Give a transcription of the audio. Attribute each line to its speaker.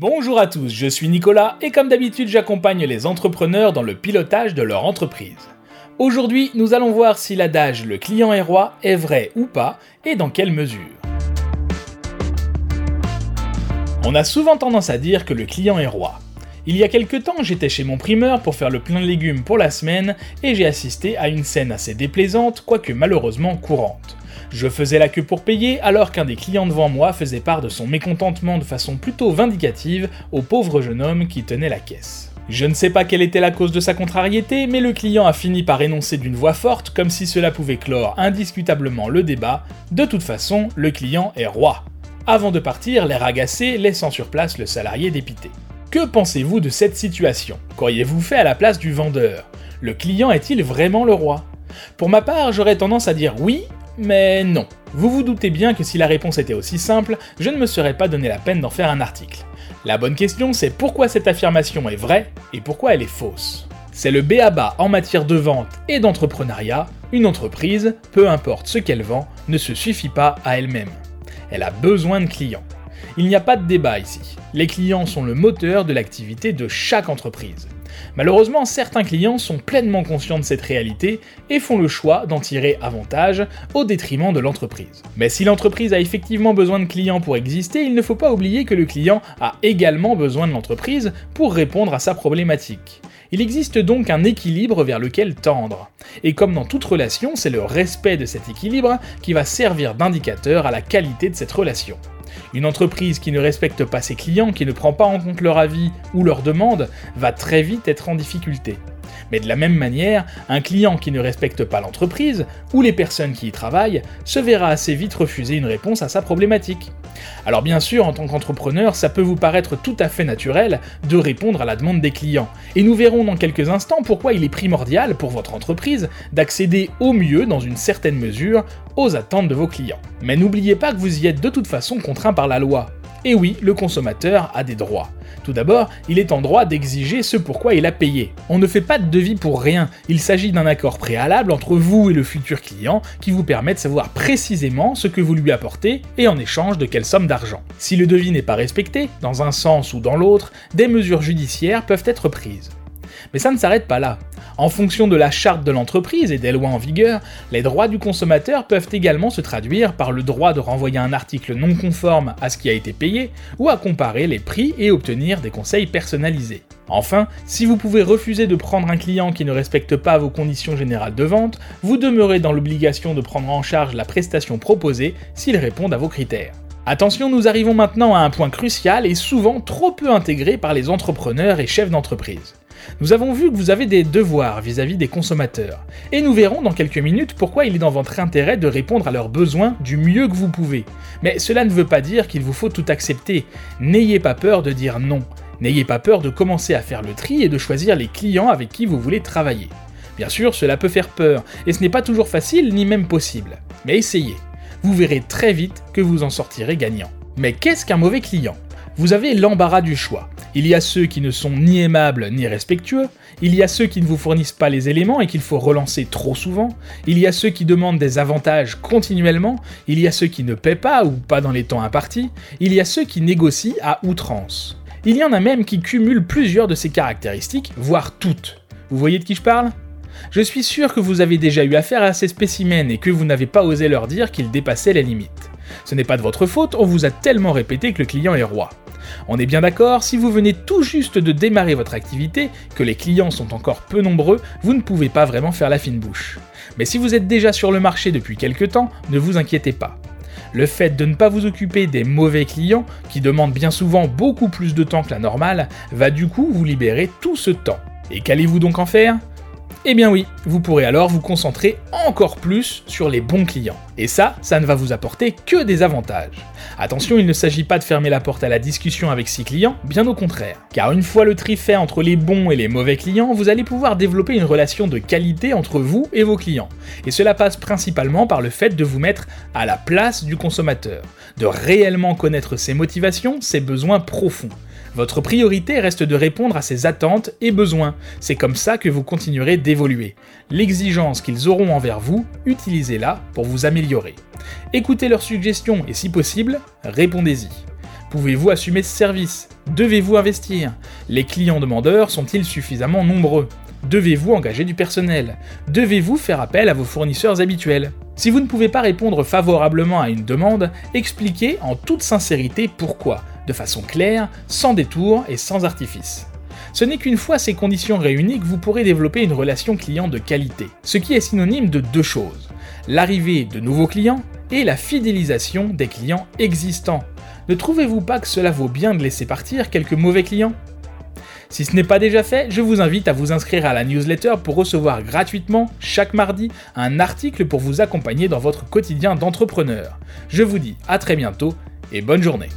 Speaker 1: Bonjour à tous, je suis Nicolas et comme d'habitude j'accompagne les entrepreneurs dans le pilotage de leur entreprise. Aujourd'hui nous allons voir si l'adage le client est roi est vrai ou pas et dans quelle mesure. On a souvent tendance à dire que le client est roi. Il y a quelques temps, j'étais chez mon primeur pour faire le plein de légumes pour la semaine et j'ai assisté à une scène assez déplaisante, quoique malheureusement courante. Je faisais la queue pour payer alors qu'un des clients devant moi faisait part de son mécontentement de façon plutôt vindicative au pauvre jeune homme qui tenait la caisse. Je ne sais pas quelle était la cause de sa contrariété, mais le client a fini par énoncer d'une voix forte comme si cela pouvait clore indiscutablement le débat, de toute façon, le client est roi. Avant de partir, l'air agacé, laissant sur place le salarié dépité. Que pensez-vous de cette situation? Qu'auriez-vous fait à la place du vendeur? Le client est-il vraiment le roi? Pour ma part, j'aurais tendance à dire oui, mais non. Vous vous doutez bien que si la réponse était aussi simple, je ne me serais pas donné la peine d'en faire un article. La bonne question, c'est pourquoi cette affirmation est vraie et pourquoi elle est fausse? C'est le béaba en matière de vente et d'entrepreneuriat. Une entreprise, peu importe ce qu'elle vend, ne se suffit pas à elle-même. Elle a besoin de clients. Il n'y a pas de débat ici. Les clients sont le moteur de l'activité de chaque entreprise. Malheureusement, certains clients sont pleinement conscients de cette réalité et font le choix d'en tirer avantage au détriment de l'entreprise. Mais si l'entreprise a effectivement besoin de clients pour exister, il ne faut pas oublier que le client a également besoin de l'entreprise pour répondre à sa problématique. Il existe donc un équilibre vers lequel tendre. Et comme dans toute relation, c'est le respect de cet équilibre qui va servir d'indicateur à la qualité de cette relation. Une entreprise qui ne respecte pas ses clients, qui ne prend pas en compte leur avis ou leurs demandes, va très vite être en difficulté. Mais de la même manière, un client qui ne respecte pas l'entreprise, ou les personnes qui y travaillent, se verra assez vite refuser une réponse à sa problématique. Alors bien sûr, en tant qu'entrepreneur, ça peut vous paraître tout à fait naturel de répondre à la demande des clients, et nous verrons dans quelques instants pourquoi il est primordial pour votre entreprise d'accéder au mieux, dans une certaine mesure, aux attentes de vos clients. Mais n'oubliez pas que vous y êtes de toute façon contraint par la loi, et oui, le consommateur a des droits. Tout d'abord, il est en droit d'exiger ce pourquoi il a payé. On ne fait pas de devis pour rien, il s'agit d'un accord préalable entre vous et le futur client qui vous permet de savoir précisément ce que vous lui apportez et en échange de quelle somme d'argent. Si le devis n'est pas respecté, dans un sens ou dans l'autre, des mesures judiciaires peuvent être prises. Mais ça ne s'arrête pas là. En fonction de la charte de l'entreprise et des lois en vigueur, les droits du consommateur peuvent également se traduire par le droit de renvoyer un article non conforme à ce qui a été payé ou à comparer les prix et obtenir des conseils personnalisés. Enfin, si vous pouvez refuser de prendre un client qui ne respecte pas vos conditions générales de vente, vous demeurez dans l'obligation de prendre en charge la prestation proposée s'il répond à vos critères. Attention, nous arrivons maintenant à un point crucial et souvent trop peu intégré par les entrepreneurs et chefs d'entreprise. Nous avons vu que vous avez des devoirs vis-à-vis des consommateurs, et nous verrons dans quelques minutes pourquoi il est dans votre intérêt de répondre à leurs besoins du mieux que vous pouvez. Mais cela ne veut pas dire qu'il vous faut tout accepter. N'ayez pas peur de dire non. N'ayez pas peur de commencer à faire le tri et de choisir les clients avec qui vous voulez travailler. Bien sûr, cela peut faire peur, et ce n'est pas toujours facile ni même possible. Mais essayez. Vous verrez très vite que vous en sortirez gagnant. Mais qu'est-ce qu'un mauvais client? Vous avez l'embarras du choix. Il y a ceux qui ne sont ni aimables ni respectueux, il y a ceux qui ne vous fournissent pas les éléments et qu'il faut relancer trop souvent, il y a ceux qui demandent des avantages continuellement, il y a ceux qui ne paient pas ou pas dans les temps impartis, il y a ceux qui négocient à outrance. Il y en a même qui cumulent plusieurs de ces caractéristiques, voire toutes. Vous voyez de qui je parle? Je suis sûr que vous avez déjà eu affaire à ces spécimens et que vous n'avez pas osé leur dire qu'ils dépassaient les limites. Ce n'est pas de votre faute, on vous a tellement répété que le client est roi. On est bien d'accord, si vous venez tout juste de démarrer votre activité, que les clients sont encore peu nombreux, vous ne pouvez pas vraiment faire la fine bouche. Mais si vous êtes déjà sur le marché depuis quelques temps, ne vous inquiétez pas. Le fait de ne pas vous occuper des mauvais clients, qui demandent bien souvent beaucoup plus de temps que la normale, va du coup vous libérer tout ce temps. Et qu'allez-vous donc en faire? Eh bien oui, vous pourrez alors vous concentrer encore plus sur les bons clients. Et ça, ça ne va vous apporter que des avantages. Attention, il ne s'agit pas de fermer la porte à la discussion avec six clients, bien au contraire. Car une fois le tri fait entre les bons et les mauvais clients, vous allez pouvoir développer une relation de qualité entre vous et vos clients. Et cela passe principalement par le fait de vous mettre à la place du consommateur, de réellement connaître ses motivations, ses besoins profonds. Votre priorité reste de répondre à ses attentes et besoins. C'est comme ça que vous continuerez d'évoluer. L'exigence qu'ils auront envers vous, utilisez-la pour vous améliorer. Écoutez leurs suggestions et si possible, répondez-y. Pouvez-vous assumer ce service? Devez-vous investir? Les clients demandeurs sont-ils suffisamment nombreux? Devez-vous engager du personnel? Devez-vous faire appel à vos fournisseurs habituels? Si vous ne pouvez pas répondre favorablement à une demande, expliquez en toute sincérité pourquoi, de façon claire, sans détour et sans artifice. Ce n'est qu'une fois ces conditions réunies que vous pourrez développer une relation client de qualité, ce qui est synonyme de deux choses, l'arrivée de nouveaux clients et la fidélisation des clients existants. Ne trouvez-vous pas que cela vaut bien de laisser partir quelques mauvais clients? Si ce n'est pas déjà fait, je vous invite à vous inscrire à la newsletter pour recevoir gratuitement, chaque mardi, un article pour vous accompagner dans votre quotidien d'entrepreneur. Je vous dis à très bientôt et bonne journée.